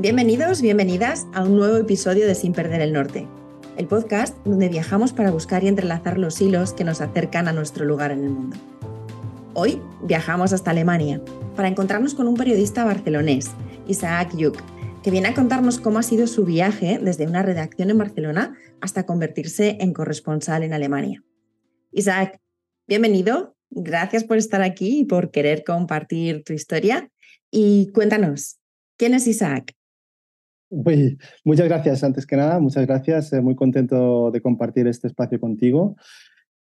Bienvenidos, bienvenidas a un nuevo episodio de Sin Perder el Norte, el podcast donde viajamos para buscar y entrelazar los hilos que nos acercan a nuestro lugar en el mundo. Hoy viajamos hasta Alemania para encontrarnos con un periodista barcelonés, Isaac Yuk, que viene a contarnos cómo ha sido su viaje desde una redacción en Barcelona hasta convertirse en corresponsal en Alemania. Isaac, bienvenido, gracias por estar aquí y por querer compartir tu historia. Y cuéntanos, ¿quién es Isaac? muchas gracias, antes que nada, muchas gracias. Eh, muy contento de compartir este espacio contigo.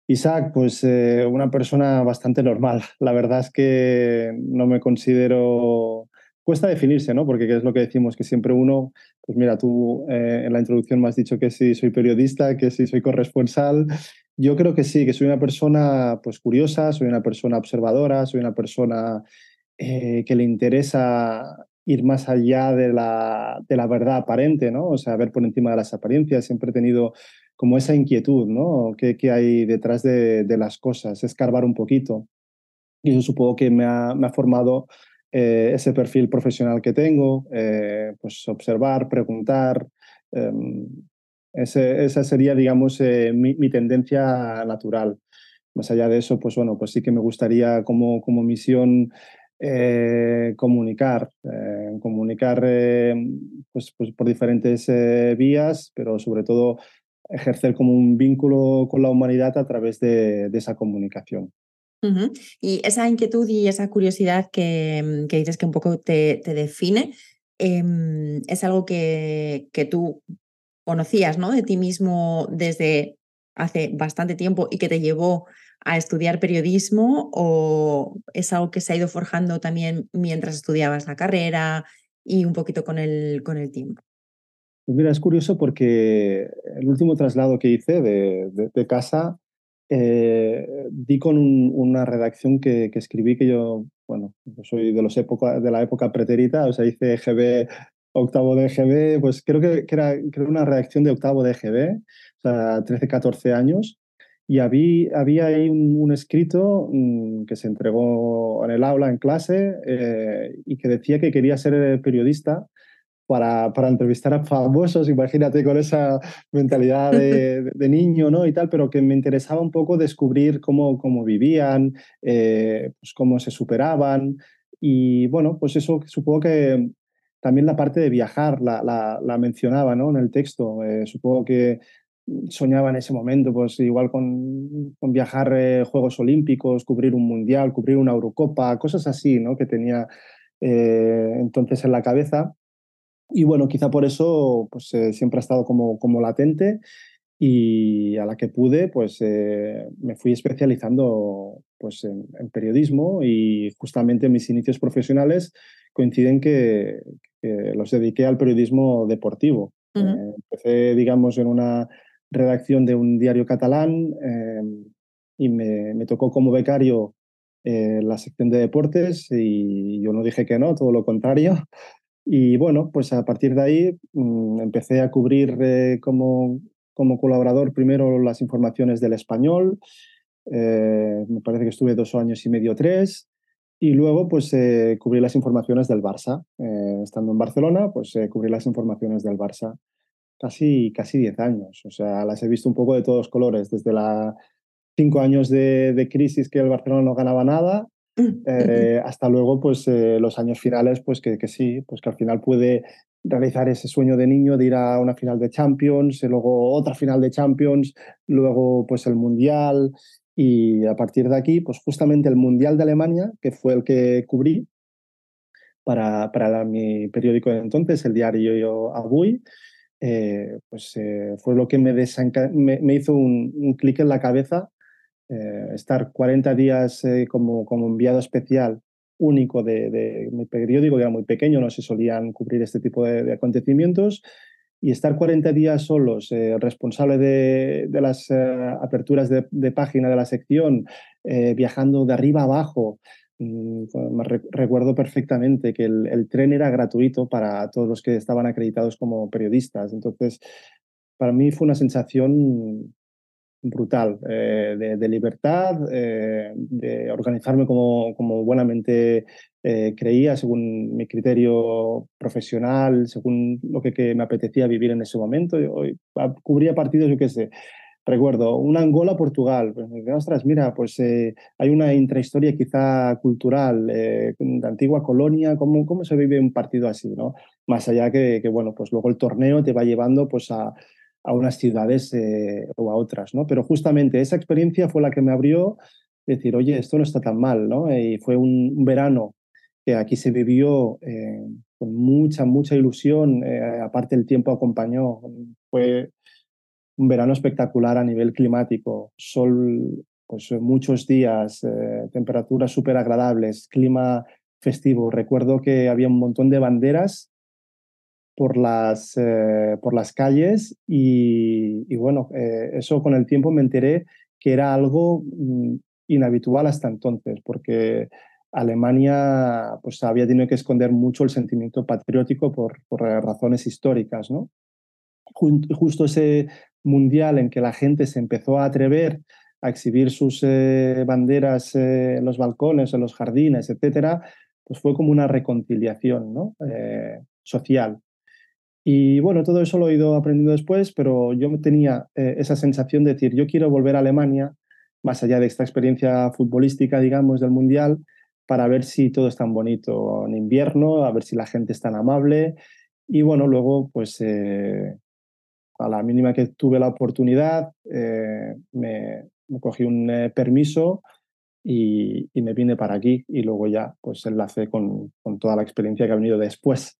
Isaac, pues eh, una persona bastante normal. La verdad es que no me considero... Cuesta definirse, ¿no? Porque es lo que decimos, que siempre uno, pues mira, tú eh, en la introducción me has dicho que sí soy periodista, que sí soy corresponsal. Yo creo que sí, que soy una persona pues curiosa, soy una persona observadora, soy una persona que le interesa ir más allá de la, de la verdad aparente, ¿no? O sea, ver por encima de las apariencias. Siempre he tenido como esa inquietud, ¿no? ¿Qué, qué hay detrás de, de, las cosas? Escarbar un poquito. Y yo supongo que me ha, me ha formado eh, ese perfil profesional que tengo, eh, pues observar, preguntar. Eh, ese, esa sería, digamos, eh, mi, mi, tendencia natural. Más allá de eso, pues bueno, pues sí que me gustaría como, como misión eh, comunicar, eh, comunicar eh, pues, pues, por diferentes vías, pero sobre todo ejercer como un vínculo con la humanidad a través de, esa comunicación. Y esa inquietud y esa curiosidad que, dices que un poco te, te define, eh, es algo que, que tú conocías ¿no? de ti mismo desde hace bastante tiempo y que te llevó a estudiar periodismo o es algo que se ha ido forjando también mientras estudiabas la carrera y un poquito con el, con el tiempo? Mira, es curioso porque el último traslado que hice de, de, casa eh, di con un, una redacción que, que, escribí que yo, bueno, soy de, los época, de la época pretérita, o sea, hice GB, octavo de GB, pues creo que, era una redacción de octavo de GB, o sea, 13, 14 años. Y había, había ahí un, un escrito mmm, que se entregó en el aula, en clase, eh, y que decía que quería ser periodista para, para, entrevistar a famosos, imagínate con esa mentalidad de, de, niño ¿no? y tal, pero que me interesaba un poco descubrir cómo, cómo vivían, eh, pues cómo se superaban. Y bueno, pues eso supongo que también la parte de viajar la, la, la mencionaba ¿no? en el texto. Eh, supongo que soñaba en ese momento, pues igual con, con viajar eh, Juegos Olímpicos, cubrir un Mundial, cubrir una Eurocopa, cosas así, ¿no? Que tenía eh, entonces en la cabeza. Y bueno, quizá por eso pues, eh, siempre ha estado como, como latente y a la que pude, pues eh, me fui especializando pues, en, en, periodismo y justamente mis inicios profesionales coinciden que, que los dediqué al periodismo deportivo. Uh -huh. eh, empecé, digamos, en una redacción de un diario catalán eh, y me, tocó como becario eh, la sección de deportes y yo no dije que no, todo lo contrario. Y bueno, pues a partir de ahí mmm, empecé a cubrir eh, como, como colaborador primero las informaciones del español, eh, me parece que estuve dos años y medio, tres, y luego pues eh, cubrí las informaciones del Barça. estando en Barcelona, pues cubrí las informaciones del Barça casi, casi 10 años. O sea, las he visto un poco de todos colores, desde la cinco años de, de crisis que el Barcelona no ganaba nada, eh, hasta luego, pues eh, los años finales, pues que, que, sí, pues que al final puede realizar ese sueño de niño de ir a una final de Champions, y luego otra final de Champions, luego pues el Mundial y a partir de aquí, pues justamente el Mundial de Alemania, que fue el que cubrí para, para mi periódico de entonces, el diario Abui, eh, pues eh, fue lo que me, hizo un, clic en la cabeza, eh, estar 40 días eh, como, como, enviado especial único de, mi periódico, que era muy pequeño, no se solían cubrir este tipo de, acontecimientos, y estar 40 días solos, responsable de, de las aperturas de, página de la sección, viajando de arriba a abajo, recuerdo perfectamente que el, el, tren era gratuito para todos los que estaban acreditados como periodistas. Entonces, para mí fue una sensación brutal, de, libertad, de organizarme como, como buenamente creía, según mi criterio profesional, según lo que, me apetecía vivir en ese momento. Yo, cubría partidos, yo qué sé, recuerdo, una Angola-Portugal. Pues, ostras, mira, pues eh, hay una intrahistoria quizá cultural eh, de antigua colonia, ¿cómo, ¿cómo se vive un partido así? ¿no? Más allá que, que, bueno, pues luego el torneo te va llevando pues a, a unas ciudades eh, o a otras, ¿no? Pero justamente esa experiencia fue la que me abrió decir, oye, esto no está tan mal, ¿no? Y fue un, verano que aquí se vivió con mucha, mucha ilusión, aparte el tiempo acompañó, fue un verano espectacular a nivel climático, sol, pues muchos días, eh, temperaturas súper agradables, clima festivo. Recuerdo que había un montón de banderas por las, eh, por las calles y, bueno, eh, eso con el tiempo me enteré que era algo mm, inhabitual hasta entonces, porque Alemania pues, había tenido que esconder mucho el sentimiento patriótico por, por razones históricas. ¿no? Justo ese mundial en que la gente se empezó a atrever a exhibir sus eh, banderas eh, en los balcones, en los jardines, etcétera, pues fue como una reconciliación ¿no? Eh, social. Y bueno, todo eso lo he ido aprendiendo después, pero yo tenía esa sensación de decir, yo quiero volver a Alemania, más allá de esta experiencia futbolística, digamos, del Mundial, para ver si todo es tan bonito en invierno, a ver si la gente es tan amable. Y bueno, luego, pues a la mínima que tuve la oportunidad, eh, me, cogí un eh, permiso y, me vine para aquí y luego ya pues enlacé con, con toda la experiencia que ha venido después.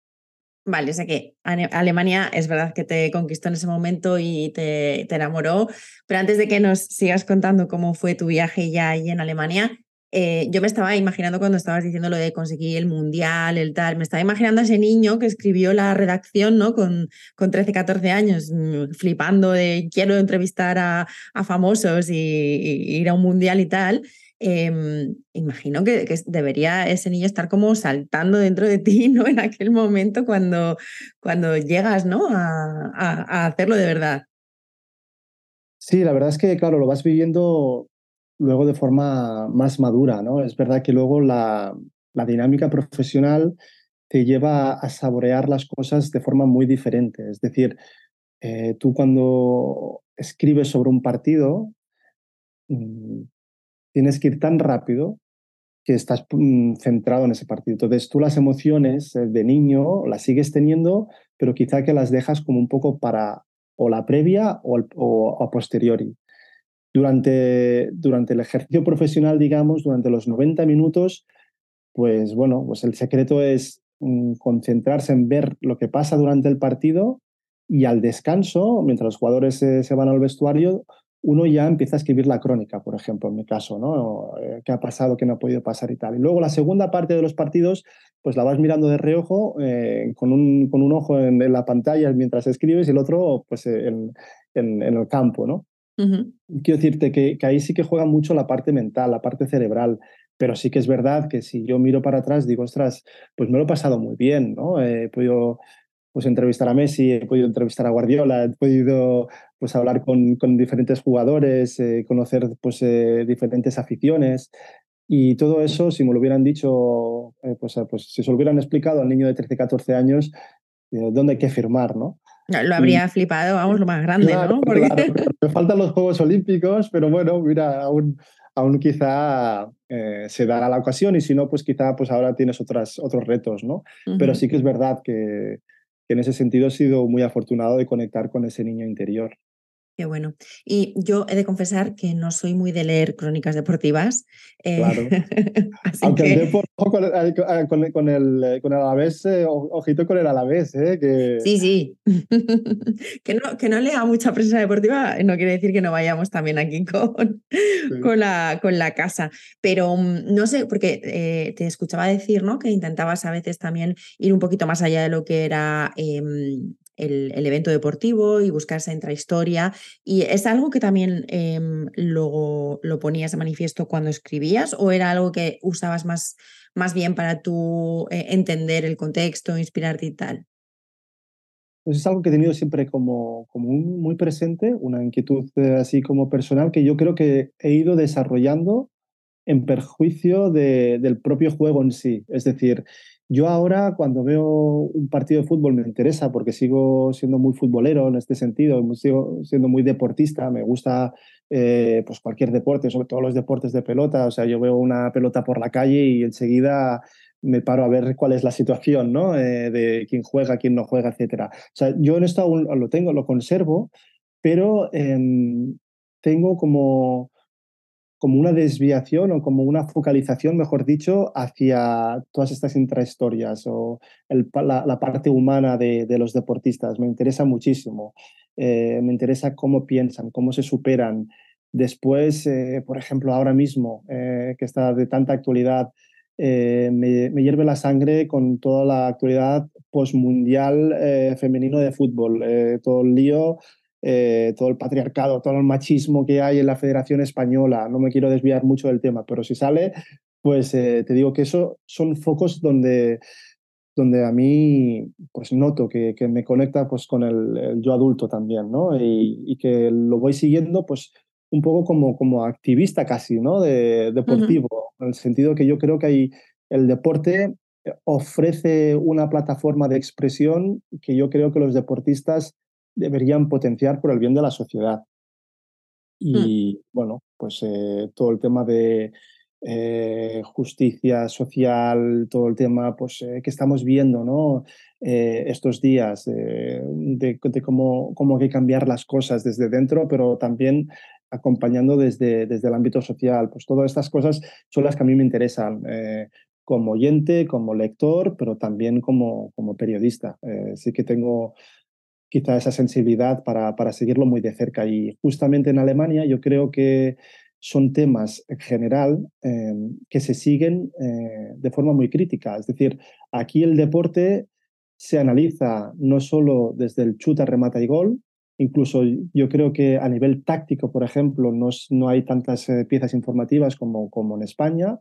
Vale, o sea que Alemania es verdad que te conquistó en ese momento y te, te, enamoró, pero antes de que nos sigas contando cómo fue tu viaje ya ahí en Alemania, eh, yo me estaba imaginando cuando estabas diciendo lo de conseguir el mundial, el tal, me estaba imaginando a ese niño que escribió la redacción ¿no? con, con 13, 14 años, mm, flipando de quiero entrevistar a, a famosos y, ir a un mundial y tal. Em, imagino que, debería ese niño estar como saltando dentro de ti, ¿no? En aquel momento cuando, cuando llegas, ¿no? A, a hacerlo de verdad. Sí, la verdad es que, claro, lo vas viviendo luego de forma más madura, ¿no? Es verdad que luego la, dinámica profesional te lleva a saborear las cosas de forma muy diferente. Es decir, eh, tú cuando escribes sobre un partido, mm, tienes que ir tan rápido que estás mm, centrado en ese partido. Entonces tú las emociones eh, de niño las sigues teniendo, pero quizá que las dejas como un poco para o la previa o, o a posteriori durante, durante el ejercicio profesional, digamos, durante los 90 minutos, pues bueno, pues el secreto es mm, concentrarse en ver lo que pasa durante el partido y al descanso, mientras los jugadores se, van al vestuario, uno ya empieza a escribir la crónica, por ejemplo, en mi caso, ¿no? Eh, ¿Qué ha pasado, qué no ha podido pasar y tal? Y luego la segunda parte de los partidos, pues la vas mirando de reojo, eh, con, un, con un ojo en, la pantalla mientras escribes y el otro, pues en, en, en el campo, ¿no? Quiero decirte que, ahí sí que juega mucho la parte mental, la parte cerebral, pero sí que es verdad que si yo miro para atrás digo, ostras, pues me lo he pasado muy bien, ¿no? He podido pues, entrevistar a Messi, he podido entrevistar a Guardiola, he podido pues, hablar con, con diferentes jugadores, eh, conocer pues, eh, diferentes aficiones. Y todo eso, si me lo hubieran dicho, eh, pues, pues si se lo hubieran explicado al niño de 13, 14 años, ¿dónde hay que firmar, no? Lo habría flipado, vamos, lo más grande, ¿no? Porque... Me faltan los Juegos Olímpicos, pero bueno, mira, aún, aún quizá eh, se dará la ocasión y si no, pues quizá pues ahora tienes otras, otros retos, ¿no? Pero sí que es verdad que, que en ese sentido he sido muy afortunado de conectar con ese niño interior. Qué bueno. Y yo he de confesar que no soy muy de leer crónicas deportivas. Eh, claro. Aunque con, el, con, el, con el Alavés, eh, ojito con el Alavés, ¿eh? Que... Sí, sí. que, no, que no lea mucha prensa deportiva no quiere decir que no vayamos también aquí con, con, la, con la casa. Pero mm, no sé, porque eh, te escuchaba decir ¿no? que intentabas a veces también ir un poquito más allá de lo que era el, evento deportivo y buscar esa intrahistoria. ¿Y es algo que también em, luego lo ponías de manifiesto cuando escribías o era algo que usabas más, más bien para tú eh, entender el contexto, inspirarte y tal? pues es algo que he tenido siempre como, como muy presente, una inquietud eh, así como personal que yo creo que he ido desarrollando en perjuicio de, del propio juego en sí. Es decir, yo ahora cuando veo un partido de fútbol me interesa porque sigo siendo muy futbolero en este sentido, sigo siendo muy deportista, me gusta eh, pues cualquier deporte, sobre todo los deportes de pelota. O sea, yo veo una pelota por la calle y enseguida me paro a ver cuál es la situación, ¿no? Eh, de quién juega, quién no juega, etcétera. O sea, yo en esto lo tengo, lo conservo, pero em, tengo como, como una desviación o como una focalización, mejor dicho, hacia todas estas intrahistorias o la, parte humana de, los deportistas. Me interesa muchísimo. Eh, me interesa cómo piensan, cómo se superan. Después, eh, por ejemplo, ahora mismo, que está de tanta actualidad, eh, me, hierve la sangre con toda la actualidad postmundial eh, femenino de fútbol, eh, todo el lío, todo el patriarcado, todo el machismo que hay en la Federación Española. No me quiero desviar mucho del tema, pero si sale, pues te digo que eso son focos donde, donde a mí pues noto que, que me conecta pues con el, yo adulto también, ¿no? Y, y, que lo voy siguiendo pues un poco como, como activista casi, ¿no? De, deportivo, en el sentido que yo creo que hay, el deporte ofrece una plataforma de expresión que yo creo que los deportistas deberían potenciar por el bien de la sociedad. Mm. Y bueno, pues eh, todo el tema de eh, justicia social, todo el tema pues, eh, que estamos viendo ¿no? estos días, de, de, cómo, cómo hay que cambiar las cosas desde dentro, pero también acompañando desde, desde el ámbito social. Pues todas estas cosas son las que a mí me interesan como oyente, como lector, pero también como, como periodista. Sí que tengo quizá esa sensibilidad para, para seguirlo muy de cerca. Y justamente en Alemania yo creo que son temas en general em, que se siguen eh, de forma muy crítica. Es decir, aquí el deporte se analiza no solo desde el chuta, remata y gol, Incluso yo creo que a nivel táctico, por ejemplo, no, no hay tantas eh, piezas informativas como, como en España,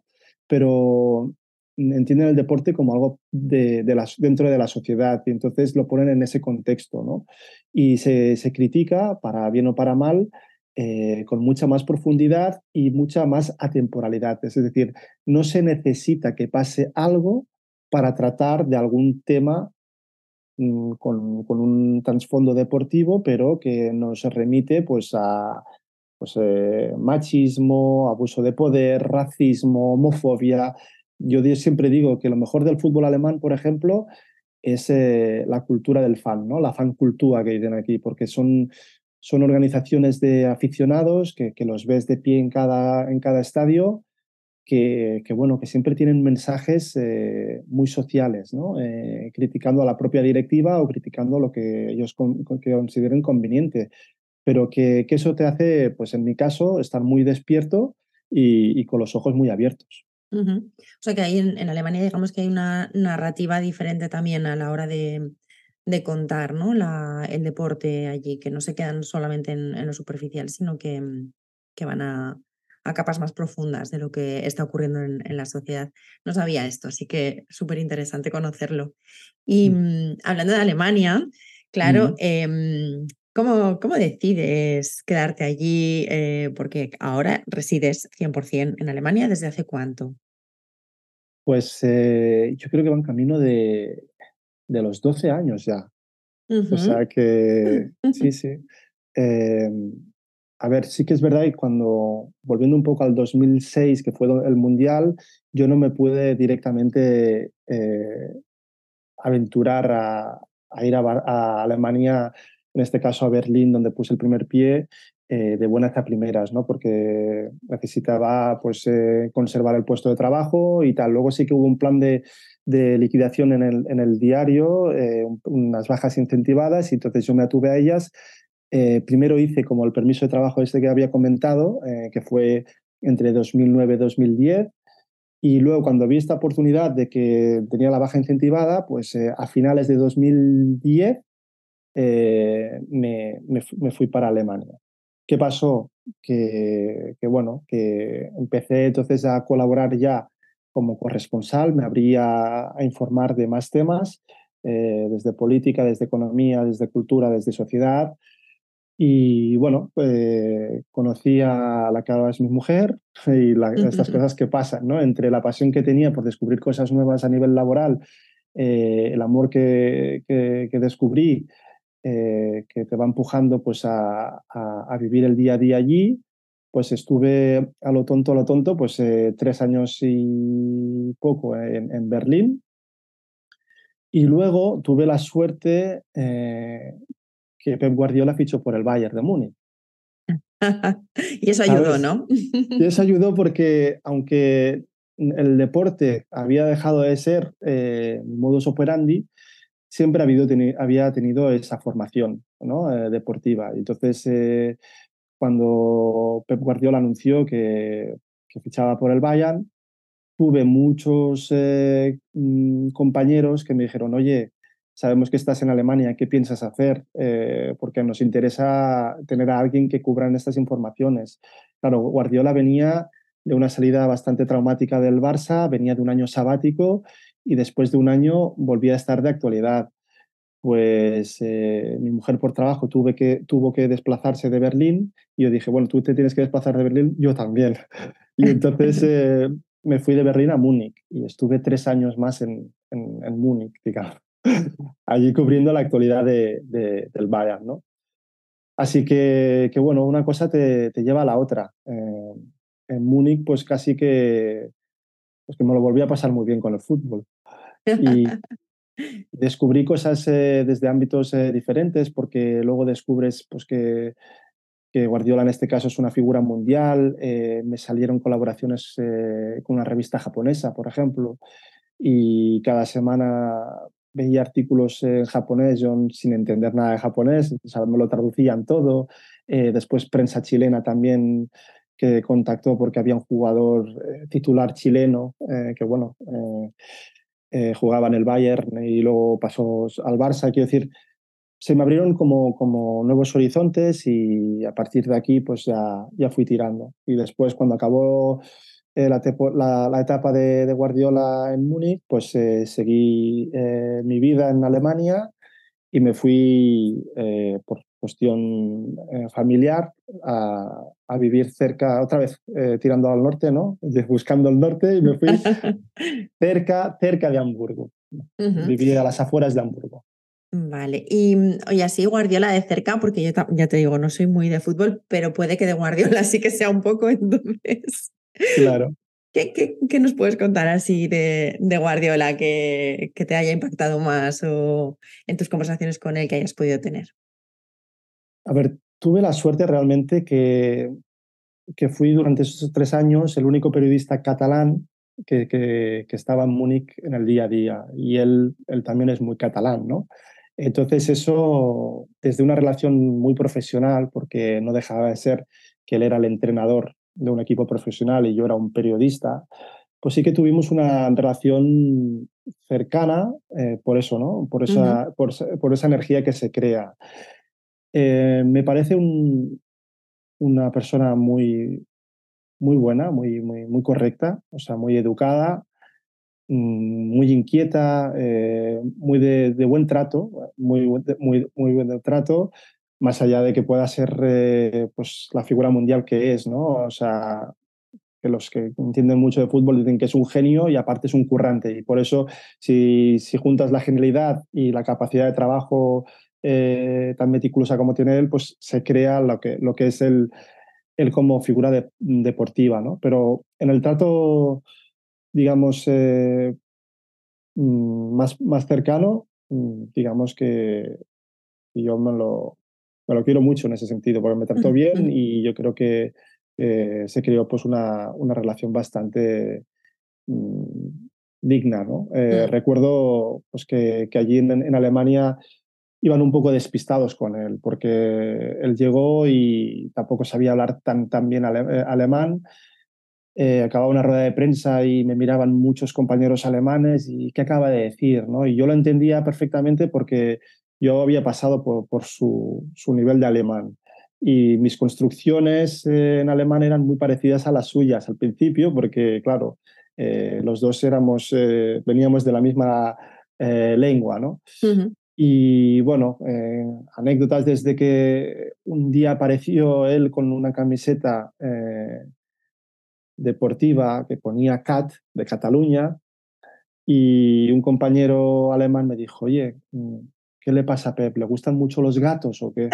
pero entienden el deporte como algo de, de dentro de la sociedad y entonces lo ponen en ese contexto. ¿no? Y se, se critica, para bien o para mal, eh, con mucha más profundidad y mucha más atemporalidad. Es decir, no se necesita que pase algo para tratar de algún tema Mm, con, con, un trasfondo deportivo, pero que nos remite pues, a pues, eh, machismo, abuso de poder, racismo, homofobia. Yo siempre digo que lo mejor del fútbol alemán, por ejemplo, es eh, la cultura del fan, la fan cultura que dicen aquí, porque son, organizaciones de aficionados que, que los ves de pie en cada, en cada estadio que, bueno, que siempre tienen mensajes eh, muy sociales, ¿no? Eh, criticando a la propia directiva o criticando lo que ellos consideren conveniente. Pero que, que, eso te hace, pues en mi caso, estar muy despierto y, con los ojos muy abiertos. O sea que ahí en, Alemania digamos que hay una narrativa diferente también a la hora de, de contar ¿no? la, el deporte allí, que no se quedan solamente en, en lo superficial, sino que, que van a, a capas más profundas de lo que está ocurriendo en, la sociedad. No sabía esto, así que súper interesante conocerlo. Y mm. Mm, hablando de Alemania, claro, ¿cómo, ¿cómo, decides quedarte allí? Eh, porque ahora resides 100% en Alemania, ¿desde hace cuánto? Pues eh, yo creo que va en camino de, de los 12 años ya. O sea que, sí, sí. Em, a ver, sí que es verdad y cuando, volviendo un poco al 2006, que fue el Mundial, yo no me pude directamente eh, aventurar a, ir a, Alemania, en este caso a Berlín, donde puse el primer pie, eh, de buenas a primeras, ¿no? porque necesitaba pues, eh, conservar el puesto de trabajo y tal. Luego sí que hubo un plan de, de liquidación en el, en el diario, unas bajas incentivadas, y entonces yo me atuve a ellas eh, primero hice como el permiso de trabajo este que había comentado, eh, que fue entre 2009 y 2010. Y luego cuando vi esta oportunidad de que tenía la baja incentivada, pues eh, a finales de 2010 me, me, fui para Alemania. ¿Qué pasó? Que, que, bueno, que empecé entonces a colaborar ya como corresponsal, me abría a informar de más temas desde política, desde economía, desde cultura, desde sociedad. Y bueno, conocí a la que ahora es mi mujer y estas cosas que pasan, ¿no? Entre la pasión que tenía por descubrir cosas nuevas a nivel laboral, el amor que, que, que descubrí eh, que te va empujando pues, a, a, vivir el día a día allí. Pues estuve a lo tonto, a lo tonto, pues eh, tres años y poco en, en, Berlín. Y luego tuve la suerte eh, que Pep Guardiola fichó por el Bayern de Múnich. y eso ayudó, ¿no? y eso ayudó porque aunque el deporte había dejado de ser eh, modus operandi, siempre había tenido esa formación. Eh, deportiva. Entonces, eh, cuando Pep Guardiola anunció que, fichaba por el Bayern, tuve muchos eh, mm, compañeros que me dijeron, oye, sabemos que estás en Alemania, ¿qué piensas hacer? porque nos interesa tener a alguien que cubra estas informaciones. Claro, Guardiola venía de una salida bastante traumática del Barça, venía de un año sabático y después de un año volví a estar de actualidad. Pues eh, mi mujer por trabajo tuve que, tuvo que desplazarse de Berlín y yo dije, bueno, tú te tienes que desplazar de Berlín, yo también. Y entonces eh, me fui de Berlín a Múnich y estuve tres años más en, en, Múnich, digamos, allí cubriendo la actualidad de, del Bayern, ¿no? Así que, que, bueno, una cosa te, te lleva a la otra. Eh, en Múnich, pues casi que, pues que me lo volví a pasar muy bien con el fútbol. Y descubrí cosas eh, desde ámbitos eh, diferentes porque luego descubres pues, que, que, Guardiola en este caso es una figura mundial. Eh, me salieron colaboraciones con una revista japonesa, por ejemplo, y cada semana veía artículos en japonés, yo sin entender nada de japonés, me lo traducían todo. después prensa chilena también que contactó porque había un jugador titular chileno que, bueno, eh, jugaba en el Bayern y luego pasó al Barça. Quiero decir, se me abrieron como, como nuevos horizontes y a partir de aquí pues ya, ya fui tirando. Y después cuando acabó eh, la, la, etapa de, Guardiola en Múnich, pues eh, seguí mi vida en Alemania y me fui por cuestión familiar a, a, vivir cerca, otra vez tirando al norte, ¿no? Buscando el norte y me fui cerca, cerca de Hamburgo. Viví a las afueras de Hamburgo. Vale, y oye, así Guardiola de cerca, porque yo ya te digo, no soy muy de fútbol, pero puede que de Guardiola sí que sea un poco, entonces. Claro. ¿Qué, qué, qué nos puedes contar así de, de Guardiola que, que, te haya impactado más o en tus conversaciones con él que hayas podido tener? A ver, tuve la suerte realmente que, que fui durante esos tres años el único periodista catalán que, que, estaba en Múnich en el día a día y él, él también es muy catalán, ¿no? Entonces eso, desde una relación muy profesional, porque no dejaba de ser que él era el entrenador de un equipo profesional y yo era un periodista, pues sí que tuvimos una relación cercana eh, por eso, ¿no? Por esa, por, por, esa energía que se crea. Eh, me parece un, una persona muy, muy buena, muy, muy, muy correcta, o sea, muy educada, mm, muy inquieta, eh, muy de, buen trato, muy, muy, muy buen trato, más allá de que pueda ser eh, pues, la figura mundial que es, ¿no? O sea, que los que entienden mucho de fútbol dicen que es un genio y aparte es un currante. Y por eso, si, si juntas la genialidad y la capacidad de trabajo eh, tan meticulosa como tiene él, pues se crea lo que, lo que es el, él como figura deportiva, ¿no? Pero en el trato, digamos, eh, mm, más, más cercano, mm, digamos que yo me lo, me lo quiero mucho en ese sentido, porque me trató bien y yo creo que eh, se creó pues una, una relación bastante mm, digna, ¿no? Eh, recuerdo pues, que, que allí en, en Alemania iban un poco despistados con él, porque él llegó y tampoco sabía hablar tan, bien eh, alemán. Eh, acababa una rueda de prensa y me miraban muchos compañeros alemanes y qué acaba de decir, ¿no? Y yo lo entendía perfectamente porque yo había pasado por, su, nivel de alemán y mis construcciones eh, en alemán eran muy parecidas a las suyas al principio, porque claro, los dos éramos, veníamos de la misma lengua, ¿no? Y bueno, anécdotas desde que un día apareció él con una camiseta deportiva que ponía CAT de Cataluña y un compañero alemán me dijo, oye, mm, ¿qué le pasa a Pep? ¿Le gustan mucho los gatos o qué?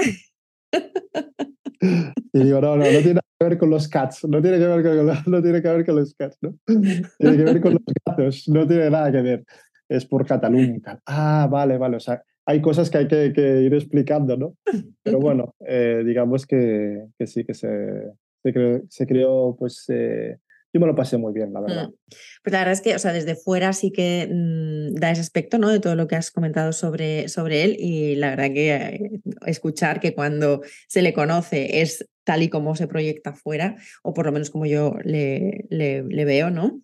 y digo, no, no, no tiene que ver con los cats, no tiene que ver con, no tiene que ver con los cats, ¿no? Tiene que ver con los gatos, no tiene nada que ver. Es por Cataluña y tal. Ah, vale, vale. O sea, hay cosas que hay que, ir explicando, ¿no? Pero bueno, eh, digamos que, que, sí, que se, se, creó, se creó pues, eh, yo me lo pasé muy bien, la verdad. Mm. Pues la verdad es que, o sea, desde fuera sí que mm, da ese aspecto, ¿no? De todo lo que has comentado sobre, sobre él y la verdad que eh, escuchar que cuando se le conoce es tal y como se proyecta fuera, o por lo menos como yo le, le, veo, ¿no?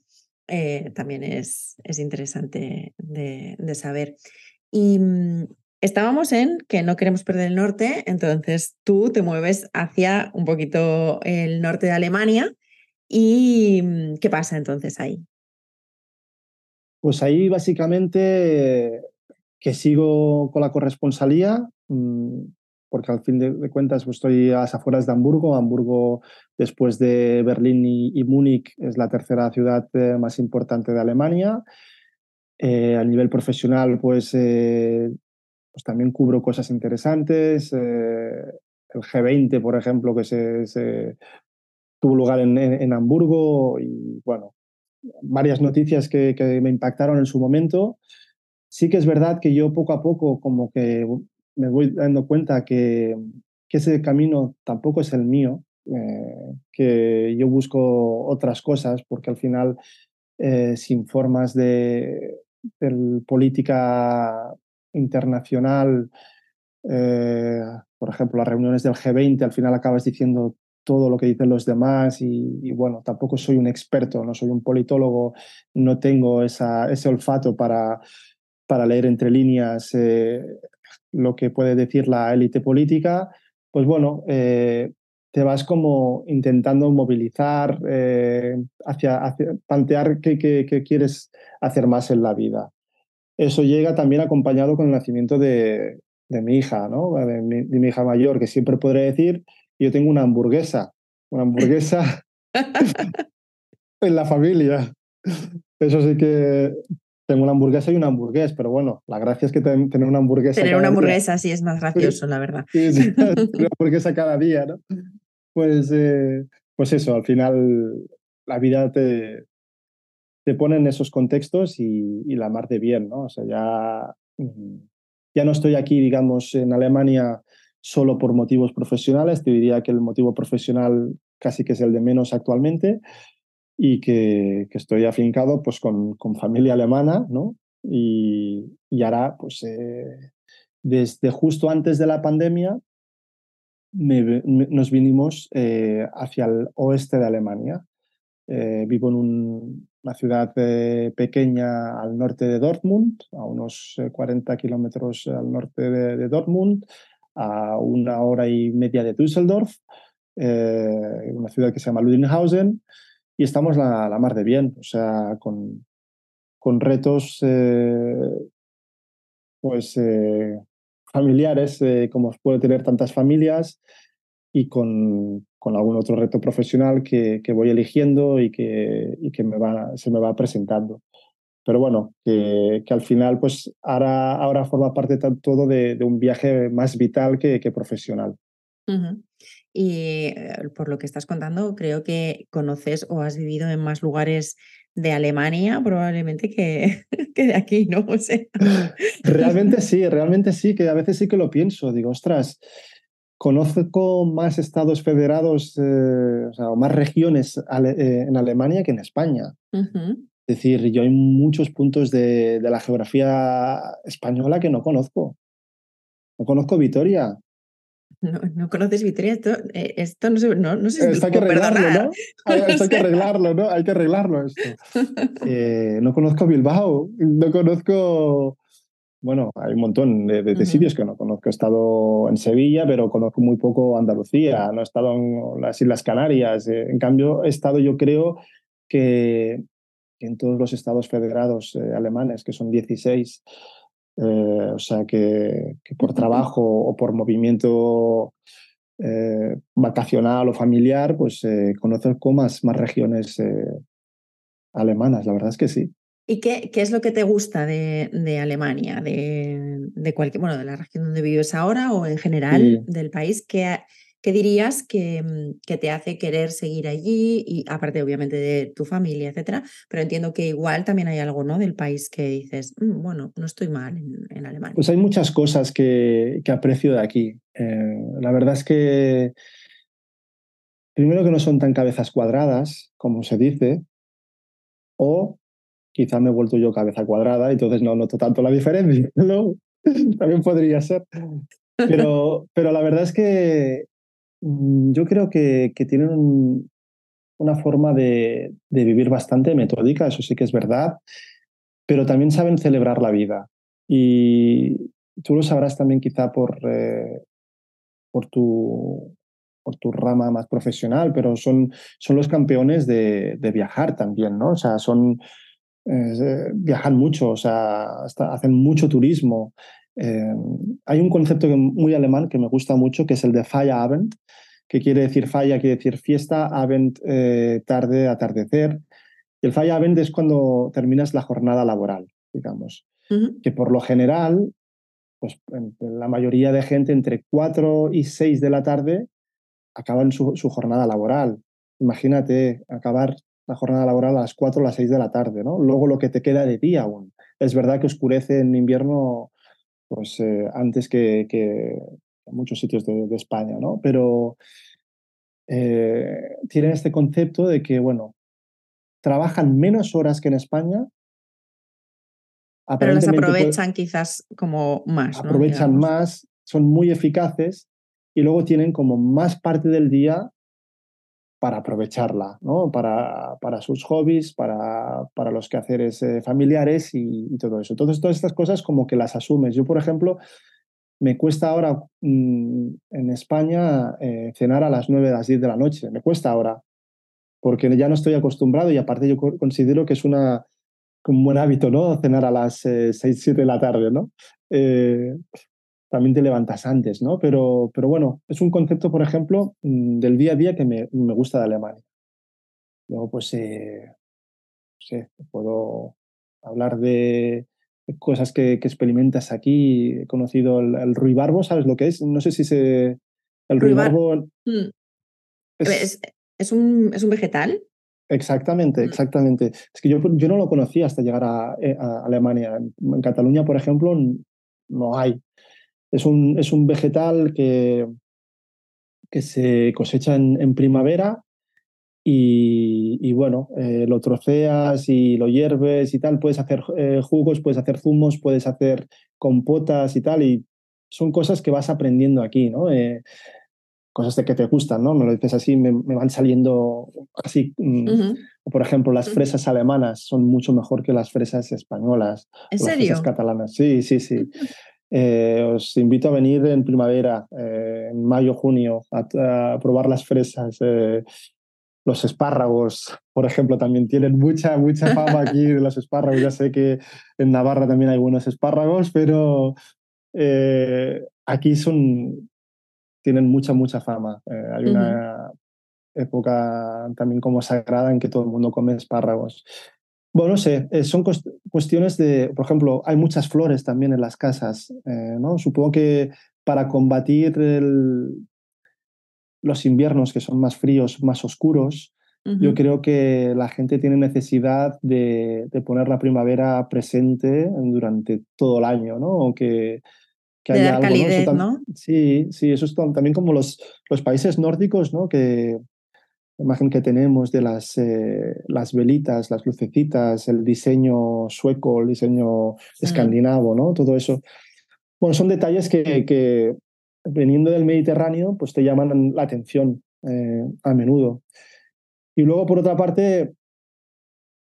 Eh, también es, es interesante de, de saber. Y mm, estábamos en que no queremos perder el norte, entonces tú te mueves hacia un poquito el norte de Alemania ¿Y mm, qué pasa entonces ahí? Pues ahí básicamente que sigo con la corresponsalía, mm, porque al fin de, cuentas pues estoy a las afueras de Hamburgo. Hamburgo, después de Berlín y, Múnich, es la tercera ciudad eh, más importante de Alemania. Eh, a nivel profesional, pues, eh, pues también cubro cosas interesantes. el G20, por ejemplo, que se tuvo lugar en, Hamburgo y bueno, varias noticias que, me impactaron en su momento. Sí que es verdad que yo poco a poco como que me voy dando cuenta que, ese camino tampoco es el mío, eh, que yo busco otras cosas porque al final eh, sin formas de, política internacional, eh, por ejemplo, las reuniones del G20, al final acabas diciendo todo lo que dicen los demás y, bueno, tampoco soy un experto, no soy un politólogo, no tengo esa, ese olfato para, para leer entre líneas eh, lo que puede decir la élite política, pues bueno, eh, te vas como intentando movilizar, eh, hacia, plantear qué, qué, quieres hacer más en la vida. Eso llega también acompañado con el nacimiento de, de mi hija, ¿no? de, mi, de mi hija mayor, que siempre podré decir yo tengo una hamburguesa, una hamburguesa en la familia. Eso sí que tengo una hamburguesa y una hamburguesa, pero bueno, la gracia es que tener una hamburguesa. Tener una hamburguesa sí es más gracioso, la verdad. Sí, sí, una hamburguesa cada día, ¿no? Pues, eh, pues eso, al final la vida te, te pone en esos contextos y, y la mar de bien, ¿no? O sea, ya, mm, ya no estoy aquí, digamos, en Alemania solo por motivos profesionales. Te diría que el motivo profesional casi que es el de menos actualmente y que, estoy afincado pues con, con, familia alemana, ¿no? Y, y ahora, pues eh, desde justo antes de la pandemia, nos vinimos eh, hacia el oeste de Alemania. Eh, vivo en una ciudad pequeña al norte de Dortmund, a unos 40 kilómetros al norte de Dortmund, a una hora y media de Düsseldorf, eh, una ciudad que se llama Ludinghausen, y estamos la, la mar de bien, o sea, con, con retos eh, pues, eh, familiares, como puede tener tantas familias, y con, algún otro reto profesional que, voy eligiendo y que, y que me va, se me va presentando pero bueno, que, al final pues ahora, ahora forma parte todo de, un viaje más vital que, profesional. Y eh, por lo que estás contando, creo que conoces o has vivido en más lugares de Alemania probablemente que, que de aquí, ¿no? O Realmente sí, realmente sí, que a veces sí que lo pienso. Digo, ostras, conozco más estados federados eh, o, más regiones eh, en Alemania que en España. Es decir, yo hay muchos puntos de, la geografía española que no conozco. No conozco Vitoria. No, conoces Vitoria, esto, eh, esto no, sé, no, no sé si hay que arreglarlo, ¿no? Hay, hay, que arreglarlo, ¿no? Hay que arreglarlo esto. Eh, no conozco Bilbao, no conozco. Bueno, hay un montón de, sitios que no conozco. He estado en Sevilla, pero conozco muy poco Andalucía, no he estado en las Islas Canarias. Eh, en cambio, he estado, yo creo, que en todos los estados federados alemanes, que son 16. Eh, o sea que, por trabajo o por movimiento eh, vacacional o familiar, pues conozco más, más regiones alemanas, la verdad es que sí. ¿Y qué, qué es lo que te gusta de, de Alemania, de, de, cualquier, bueno, de la región donde vives ahora o en general del país? ¿Qué, ¿Qué dirías que, mm, que, te hace querer seguir allí? Y aparte, obviamente, de tu familia, etcétera. Pero entiendo que igual también hay algo, ¿no? Del país que dices, mm, bueno, no estoy mal en, Alemania. Pues hay muchas cosas que, que aprecio de aquí. Eh, la verdad es que, primero que no son tan cabezas cuadradas, como se dice, o quizá me he vuelto yo cabeza cuadrada, entonces no noto tanto la diferencia, ¿no? También podría ser. Pero, pero la verdad es que yo creo que, tienen una forma de, vivir bastante metódica, eso sí que es verdad, pero también saben celebrar la vida. Y tú lo sabrás también quizá por, eh, tu, rama más profesional, pero son, son los campeones de, viajar también, ¿no? O sea, son, eh, viajan mucho, o sea, hacen mucho turismo. Eh, hay un concepto muy alemán que me gusta mucho, que es el de Feierabend, que quiere decir falla, quiere decir fiesta, Abend, eh, tarde, atardecer. Y el Feierabend es cuando terminas la jornada laboral, digamos. Que por lo general, pues la mayoría de gente entre 4 y 6 de la tarde acaban su, su jornada laboral. Imagínate acabar la jornada laboral a las 4 o las 6 de la tarde, ¿no? Luego lo que te queda de día aún. Es verdad que oscurece en invierno pues eh, antes que, que, muchos sitios de, España, ¿no? Pero eh, tienen este concepto de que, bueno, trabajan menos horas que en España. Pero las aprovechan quizás como más. Aprovechan más, son muy eficaces y luego tienen como más parte del día para aprovecharla, ¿no? Para, para sus hobbies, para, para los quehaceres eh, familiares y, todo eso. Entonces, todas estas cosas como que las asumes. Yo, por ejemplo, me cuesta ahora mm, en España eh, cenar a las 9, a las 10 de la noche. Me cuesta ahora, porque ya no estoy acostumbrado y aparte yo considero que es una, un buen hábito, ¿no? Cenar a las 6, eh, 7 de la tarde, ¿no? También te levantas antes, ¿no? Pero, pero bueno, es un concepto, por ejemplo, mm, del día a día que me, me gusta de Alemania. Luego, pues, eh, no sé, puedo hablar de cosas que, experimentas aquí. He conocido el, ruibarbo, ¿sabes lo que es? No sé si se... El ruibarbo... Mm. Es, es, un, ¿Es un vegetal? Exactamente, mm. exactamente. Es que yo, yo no lo conocía hasta llegar a, eh, a Alemania. En Cataluña, por ejemplo, no hay. Es un, es un vegetal que, que se cosecha en, primavera y, bueno, eh, lo troceas y lo hierves y tal, puedes hacer eh, jugos, puedes hacer zumos, puedes hacer compotas y tal, y son cosas que vas aprendiendo aquí, ¿no? Eh, cosas de que te gustan, ¿no? Me lo dices así, me, van saliendo así. Mm, por ejemplo, las fresas alemanas son mucho mejor que las fresas españolas. ¿En serio? Las fresas catalanas. Sí, sí, sí. Eh, os invito a venir en primavera, eh, en mayo, junio, a, probar las fresas. Eh, los espárragos, por ejemplo, también tienen mucha, mucha fama aquí de los espárragos. Ya sé que en Navarra también hay buenos espárragos, pero aquí son, tienen mucha, mucha fama. hay una época también como sagrada en que todo el mundo come espárragos. Bueno, no sé, eh, son cuestiones de, por ejemplo, hay muchas flores también en las casas, eh, ¿no? Supongo que para combatir los inviernos que son más fríos, más oscuros, yo creo que la gente tiene necesidad de, poner la primavera presente durante todo el año, ¿no? Que, haya algo, ¿no? Sí, sí, eso es también como los, los países nórdicos, ¿no? Que, imagen que tenemos de las, eh, las velitas, las lucecitas, el diseño sueco, el diseño mm. escandinavo, ¿no? Todo eso. Bueno, son detalles que, que veniendo del Mediterráneo, pues te llaman la atención eh, a menudo. Y luego, por otra parte,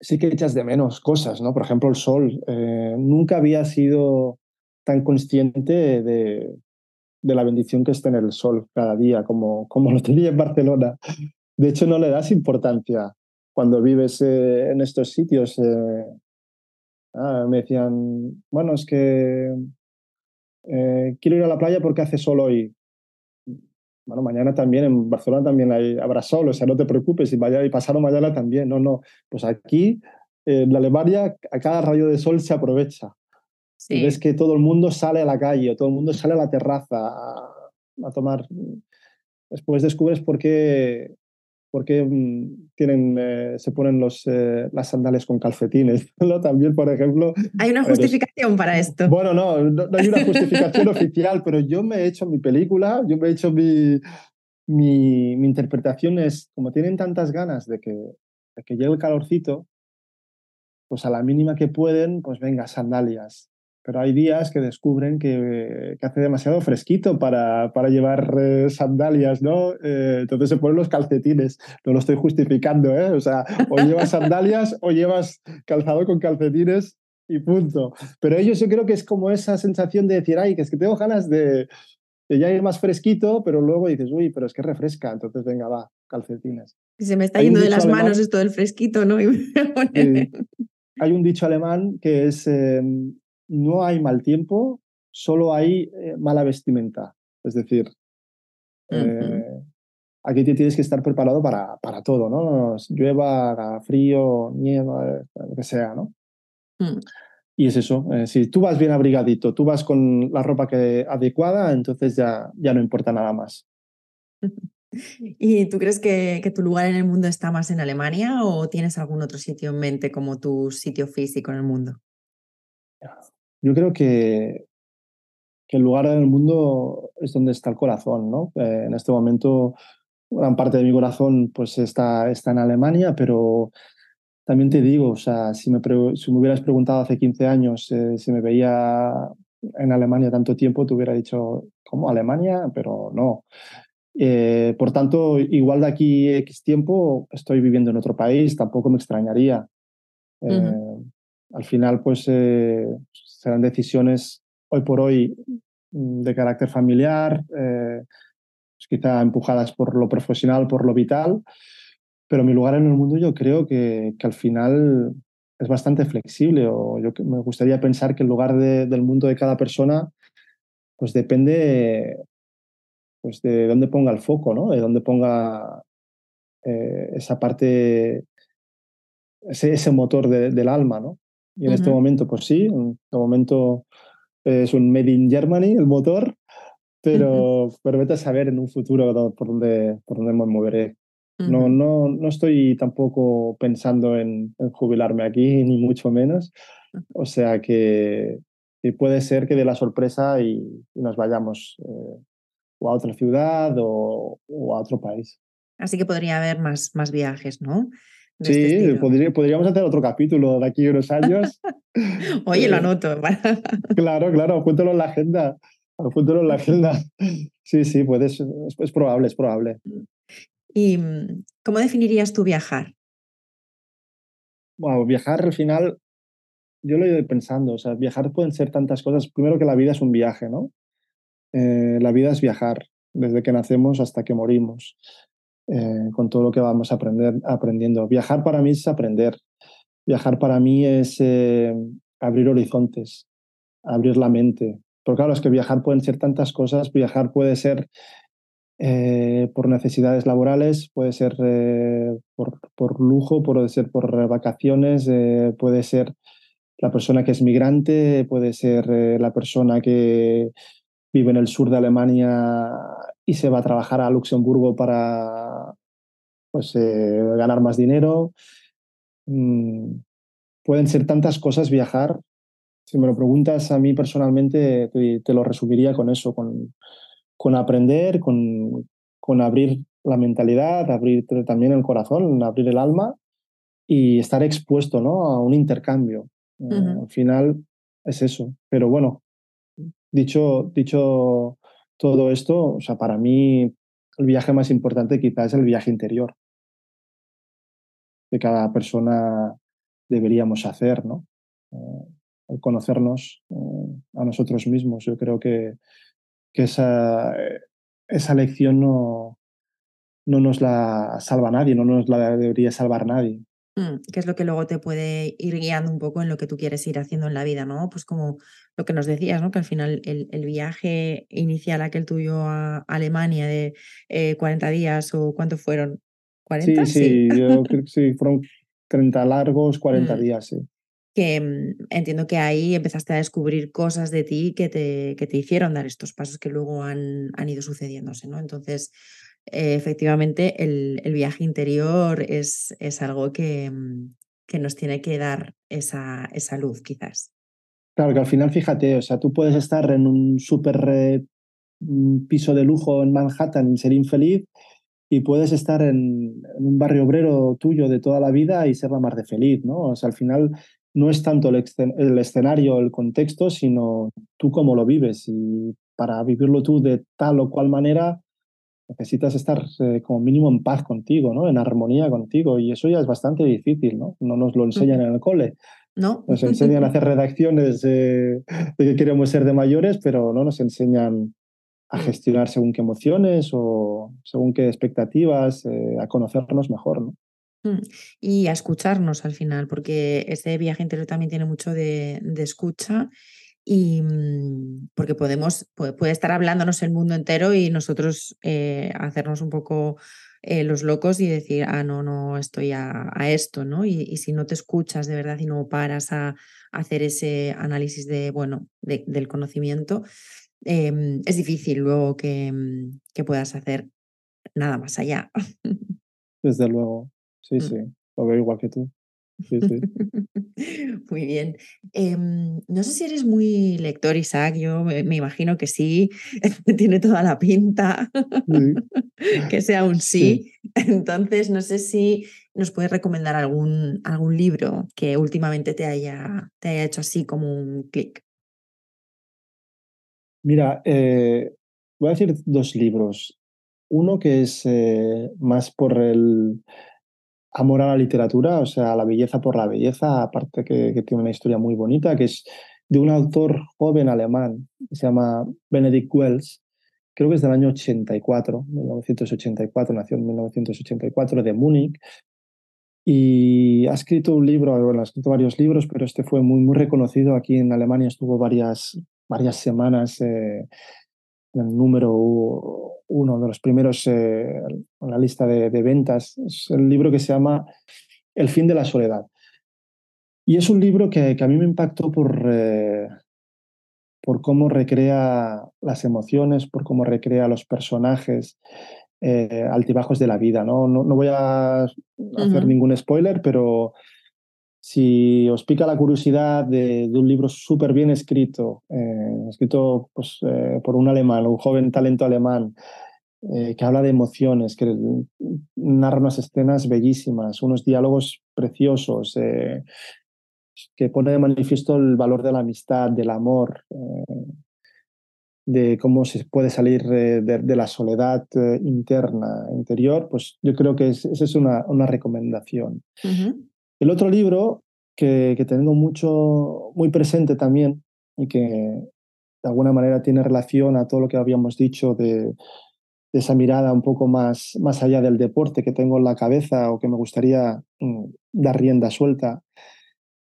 sí que echas de menos cosas, ¿no? Por ejemplo, el sol. Eh, nunca había sido tan consciente de, de, la bendición que es tener el sol cada día, como, como lo tenía en Barcelona. De hecho, no le das importancia. cuando vives eh, en estos sitios. Eh, ah, me decían, bueno, es que quiero ir a la playa porque hace sol hoy. Bueno, mañana también, en Barcelona también hay, habrá sol, o sea, no te preocupes, y, vaya, y pasado mañana también. No, no, pues aquí, en Alemania, a cada rayo de sol se aprovecha. Y ves que todo el mundo sale a la calle, o todo el mundo sale a la terraza a, a tomar. Después descubres por qué, por qué mm, tienen, eh, se ponen los, eh, las sandalias con calcetines. ¿no? También, por ejemplo. Hay una justificación para esto. Bueno, no, no, hay una justificación oficial, pero yo me he hecho mi película, yo me he hecho mi, mi, mi interpretación es, como tienen tantas ganas de que, de que llegue el calorcito, pues a la mínima que pueden, pues venga, sandalias pero hay días que descubren que, hace demasiado fresquito para, para llevar eh, sandalias, ¿no? Eh, entonces se ponen los calcetines, no lo estoy justificando, ¿eh? O sea, o llevas sandalias o llevas calzado con calcetines y punto. Pero ellos yo creo que es como esa sensación de decir, ay, que es que tengo ganas de, de ya ir más fresquito, pero luego dices, uy, pero es que refresca, entonces venga, va, calcetines. Se me está yendo de las manos esto del fresquito, ¿no? hay un dicho alemán que es em, no hay mal tiempo, solo hay eh, mala vestimenta. Es decir, eh, aquí te tienes que estar preparado para, para todo, ¿no? Llueva, frío, nieva, lo que sea, ¿no? Mm. Y es eso, eh, si tú vas bien abrigadito, tú vas con la ropa que, adecuada, entonces ya, ya no importa nada más. ¿Y tú crees que, que, tu lugar en el mundo está más en Alemania o tienes algún otro sitio en mente como tu sitio físico en el mundo? Yo creo que, que el lugar en el mundo es donde está el corazón, ¿no? Eh, en este momento, gran parte de mi corazón pues está, está en Alemania, pero también te digo, o sea, si me, si me hubieras preguntado hace 15 años eh, si me veía en Alemania tanto tiempo, te hubiera dicho, ¿cómo Alemania? Pero no. Eh, por tanto, igual de aquí X tiempo estoy viviendo en otro país, tampoco me extrañaría. Al final, pues serán decisiones hoy por hoy mm, de carácter familiar, eh, pues quizá empujadas por lo profesional, por lo vital, pero mi lugar en el mundo yo creo que, al final es bastante flexible o yo me gustaría pensar que el lugar del mundo de cada persona pues depende pues de dónde ponga el foco, ¿no? De dónde ponga eh, esa parte, ese motor del alma, ¿no? Y en este momento, pues sí, en este momento es un Made in Germany el motor, pero, pero vete a saber en un futuro por dónde, por dónde me moveré. No, no, no estoy tampoco pensando en, jubilarme aquí, ni mucho menos. O sea que, puede ser que dé la sorpresa y, nos vayamos eh, o a otra ciudad o, o, a otro país. Así que podría haber más, más viajes, ¿no? Este sí, podríamos hacer otro capítulo de aquí a unos años. Oye, lo eh, anoto. claro, claro, apúntalo en la agenda. Apúntalo en la agenda. Sí, sí, puedes, es, probable, es probable. ¿Y mm, cómo definirías tu viajar? Bueno, viajar al final, yo lo he ido pensando, o sea, viajar pueden ser tantas cosas. Primero que la vida es un viaje, ¿no? Eh, la vida es viajar, desde que nacemos hasta que morimos. Eh, con todo lo que vamos a aprender, aprendiendo. Viajar para mí es aprender. Viajar para mí es eh, abrir horizontes, abrir la mente. Pero claro, es que viajar pueden ser tantas cosas. Viajar puede ser eh, por necesidades laborales, puede ser por, por, lujo, puede ser por vacaciones, puede ser la persona que es migrante, puede ser la persona que vive en el sur de Alemania y se va a trabajar a Luxemburgo para pues, eh, ganar más dinero. Mm, pueden ser tantas cosas viajar. Si me lo preguntas a mí personalmente, te, lo resumiría con eso, con, con aprender, con, con, abrir la mentalidad, abrir también el corazón, abrir el alma y estar expuesto ¿no? a un intercambio. Eh, al final es eso. Pero bueno, dicho, dicho todo esto, o sea, para mí el viaje más importante quizás es el viaje interior que cada persona deberíamos hacer, ¿no? Eh, conocernos eh, a nosotros mismos. Yo creo que, que esa, esa lección no, no nos la salva nadie, no nos la debería salvar nadie. Mm, que es lo que luego te puede ir guiando un poco en lo que tú quieres ir haciendo en la vida, ¿no? Pues como lo que nos decías, ¿no? Que al final el, el viaje inicial, aquel tuyo a Alemania de 40 eh, días o cuánto fueron, ¿40? Sí, sí, yo creo que sí, fueron 30 largos, 40 mm. días, sí. Que mm, entiendo que ahí empezaste a descubrir cosas de ti que te, que te hicieron dar estos pasos que luego han, han ido sucediéndose, ¿no? Entonces, eh, efectivamente el, viaje interior es, es algo que, mm, que, nos tiene que dar esa, esa, luz, quizás. Claro, que al final, fíjate, o sea, tú puedes estar en un súper piso de lujo en Manhattan y ser infeliz, y puedes estar en, un barrio obrero tuyo de toda la vida y ser la más de feliz, ¿no? O sea, al final no es tanto el, el escenario, el contexto, sino tú cómo lo vives. Y para vivirlo tú de tal o cual manera, necesitas estar eh, como mínimo en paz contigo, ¿no? En armonía contigo. Y eso ya es bastante difícil, ¿no? No nos lo enseñan en el cole. No. Nos enseñan a hacer redacciones de que queremos ser de mayores, pero no nos enseñan a gestionar según qué emociones o según qué expectativas, eh, a conocernos mejor, ¿no? Mm, y a escucharnos al final, porque ese viaje interior también tiene mucho de, de escucha y mm, porque podemos, puede, estar hablándonos el mundo entero y nosotros eh, hacernos un poco eh, los locos y decir, ah, no, no estoy a, esto, ¿no? Y, si no te escuchas de verdad y no paras a, hacer ese análisis de, bueno, del conocimiento, em, es difícil luego que, mm, que puedas hacer nada más allá. Desde luego, sí, mm. sí, lo veo igual que tú. Muy bien. Em, no sé si eres muy lector, Isaac, yo me, imagino que sí, tiene toda la pinta que sea un sí. Entonces, no sé si nos puedes recomendar algún, algún libro que últimamente te haya, te haya hecho así como un clic. Mira, eh, voy a decir dos libros. Uno que es eh, más por el amor a la literatura, o sea, la belleza por la belleza, aparte que, tiene una historia muy bonita, que es de un autor joven alemán, que se llama Benedict Wells, creo que es del año 84, 1984, nació en 1984, de Múnich, y ha escrito un libro, bueno, ha escrito varios libros, pero este fue muy, muy reconocido aquí en Alemania, estuvo varias, varias semanas eh, el número uno de los primeros eh, en la lista de, ventas. Es el libro que se llama El fin de la soledad. Y es un libro que, a mí me impactó por, eh, por cómo recrea las emociones, por cómo recrea los personajes, eh, altibajos de la vida. No, no, voy a hacer ningún spoiler, pero si os pica la curiosidad de, un libro súper bien escrito, eh, escrito pues, eh, por un alemán, un joven talento alemán, eh, que habla de emociones, que narra unas escenas bellísimas, unos diálogos preciosos, que pone de manifiesto el valor de la amistad, del amor, de cómo se puede salir de, la soledad interna, interior, pues yo creo que esa es una, una recomendación. El otro libro que, tengo mucho, muy presente también y que de alguna manera tiene relación a todo lo que habíamos dicho de, esa mirada un poco más, más allá del deporte que tengo en la cabeza o que me gustaría mm, dar rienda suelta.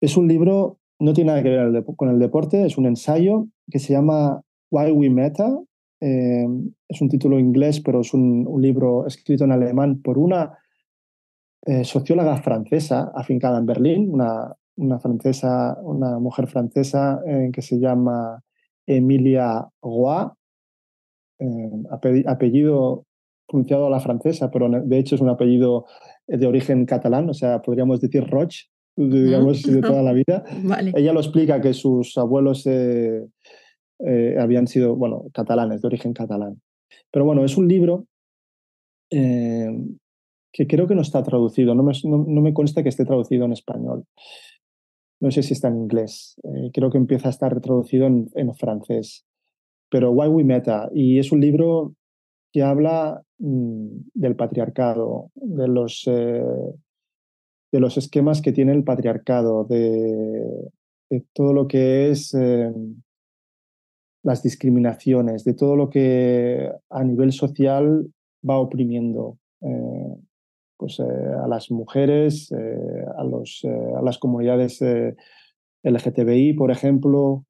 Es un libro, no tiene nada que ver con el deporte, es un ensayo que se llama Why We Meta. Eh, es un título inglés, pero es un, un libro escrito en alemán por una eh, socióloga francesa afincada en Berlín, una, una francesa, una mujer francesa eh, que se llama Emilia Roy, eh, apellido pronunciado a la francesa, pero de hecho es un apellido de origen catalán, o sea, podríamos decir Roche, digamos, de toda la vida. Ella lo explica que sus abuelos habían sido, bueno, catalanes, de origen catalán. Pero bueno, es un libro que creo que no está traducido, no me, no, me consta que esté traducido en español. No sé si está en inglés, eh, creo que empieza a estar traducido en, en, francés. Pero Why We Meta, y es un libro que habla mm, del patriarcado, de los, eh, de los esquemas que tiene el patriarcado, de, todo lo que es eh, las discriminaciones, de todo lo que a nivel social va oprimiendo pues, a las mujeres, a, los, a las comunidades LGTBI, por ejemplo,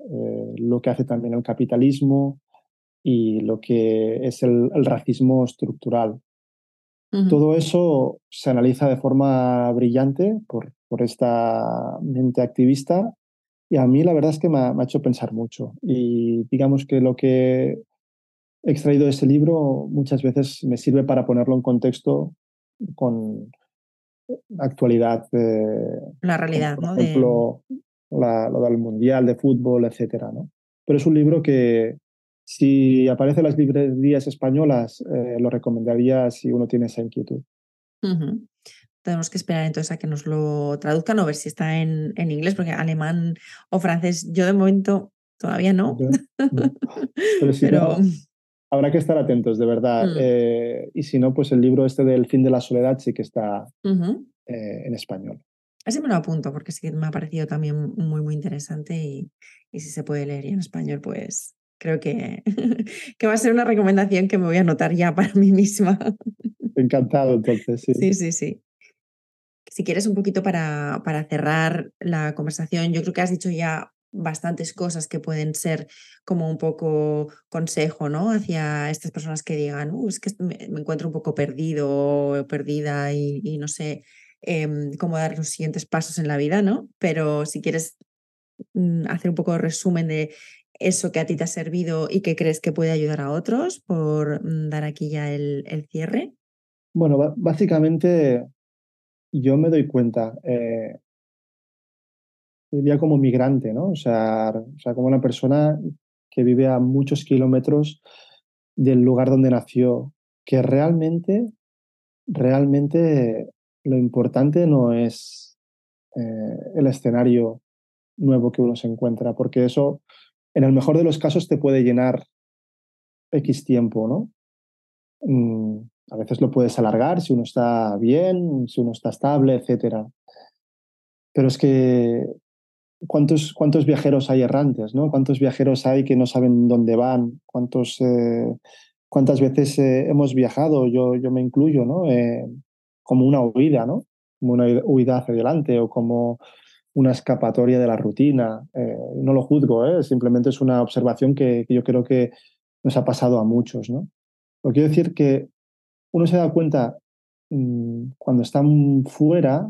lo que hace también el capitalismo y lo que es el, racismo estructural. Todo eso se analiza de forma brillante por, por esta mente activista y a mí la verdad es que me ha, hecho pensar mucho. Y digamos que lo que he extraído de ese libro muchas veces me sirve para ponerlo en contexto con actualidad. la realidad, por ejemplo, lo del Mundial de Fútbol, etcétera, ¿no? Pero es un libro que si aparece en las librerías españolas, eh, lo recomendaría si uno tiene esa inquietud. Tenemos que esperar entonces a que nos lo traduzcan o ver si está en, en inglés, porque alemán o francés yo de momento todavía no. Pero, si No, habrá que estar atentos, de verdad. Mm. Eh, y si no, pues el libro este del fin de la soledad sí que está eh, en español. Así me lo apunto porque sí que me ha parecido también muy, muy interesante y, y si se puede leer en español, pues creo que, que va a ser una recomendación que me voy a anotar ya para mí misma. Encantado, entonces, sí. Sí, sí, sí si quieres un poquito para, para cerrar la conversación, yo creo que has dicho ya bastantes cosas que pueden ser como un poco consejo, ¿no? Hacia estas personas que digan, uh, es que me, encuentro un poco perdido o perdida y, no sé em, cómo dar los siguientes pasos en la vida, ¿no? Pero si quieres mm, hacer un poco de resumen de eso que a ti te ha servido y que crees que puede ayudar a otros, por mm, dar aquí ya el, el cierre. Bueno, básicamente yo me doy cuenta, eh, vivía como migrante, ¿no? O sea, o sea, como una persona que vive a muchos kilómetros del lugar donde nació, que realmente, realmente lo importante no es eh, el escenario nuevo que uno se encuentra, porque eso, en el mejor de los casos, te puede llenar X tiempo, ¿no? Mm, a veces lo puedes alargar si uno está bien, si uno está estable, etc. Pero es que, ¿cuántos, cuántos viajeros hay errantes? ¿no? ¿Cuántos viajeros hay que no saben dónde van? ¿Cuántos, eh, ¿Cuántas veces eh, hemos viajado? Yo, yo me incluyo, ¿no? Eh, como una huida, ¿no? Como una huida hacia adelante o como una escapatoria de la rutina. no lo juzgo, simplemente es una observación que, que, yo creo que nos ha pasado a muchos. ¿no? Lo quiero decir que uno se da cuenta mm, cuando están fuera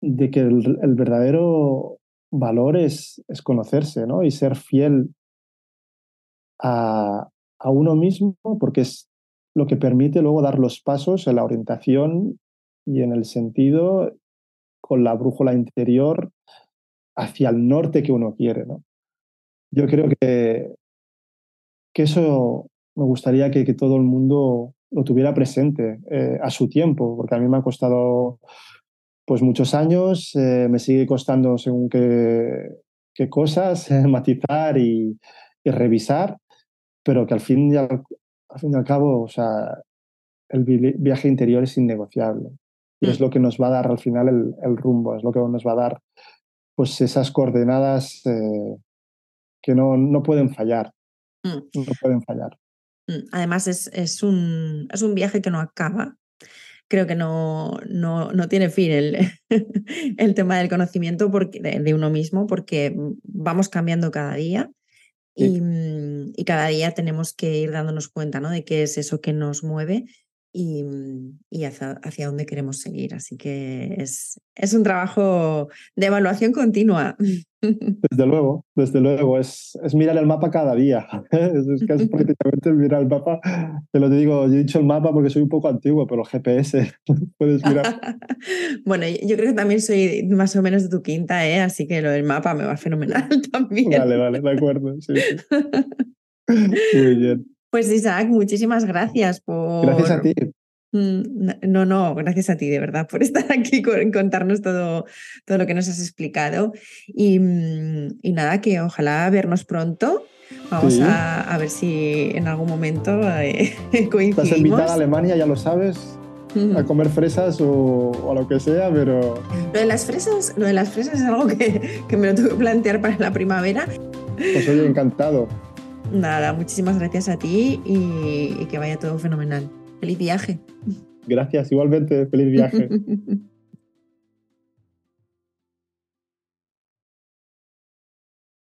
de que el, verdadero valor es, conocerse ¿no? y ser fiel a, a, uno mismo, porque es lo que permite luego dar los pasos en la orientación y en el sentido con la brújula interior hacia el norte que uno quiere. ¿no? Yo creo que, que eso me gustaría que, que todo el mundo lo tuviera presente eh, a su tiempo, porque a mí me ha costado pues muchos años, eh, me sigue costando según qué, qué cosas, matizar y, revisar, pero que al fin y al, fin y al cabo, o sea, el viaje interior es innegociable. Y es mm. lo que nos va a dar al final el, el rumbo, es lo que nos va a dar pues esas coordenadas eh, que no, no pueden fallar. Mm. No pueden fallar. Mm, además, es, es, un, es un viaje que no acaba. Creo que no, no, no tiene fin el, el, tema del conocimiento porque, de, uno mismo, porque vamos cambiando cada día y, mm, y, cada día tenemos que ir dándonos cuenta ¿no? de qué es eso que nos mueve y, y hacia, hacia, dónde queremos seguir. Así que es, es un trabajo de evaluación continua. Desde luego, desde luego, es, es mirar el mapa cada día. es casi prácticamente mirar el mapa. Te lo digo, yo he dicho el mapa porque soy un poco antiguo, pero GPS puedes mirar. bueno, yo creo que también soy más o menos de tu quinta, ¿eh? así que lo del mapa me va fenomenal también. Vale, vale, de acuerdo. Sí, Muy bien. Pues Isaac, muchísimas gracias por... Gracias a ti. Mm, no, no, gracias a ti de verdad por estar aquí, con contarnos todo, todo lo que nos has explicado. Y, mm, y nada, que ojalá vernos pronto. Vamos a, ver si en algún momento eh, coincidimos. Estás invitada a Alemania, ya lo sabes, a comer fresas o, o, lo que sea, pero... Lo de las fresas, lo de las fresas es algo que, que me lo tuve que plantear para la primavera. Pues oye, encantado. Nada, muchísimas gracias a ti y, que vaya todo fenomenal. Feliz viaje. Gracias, igualmente. Feliz viaje.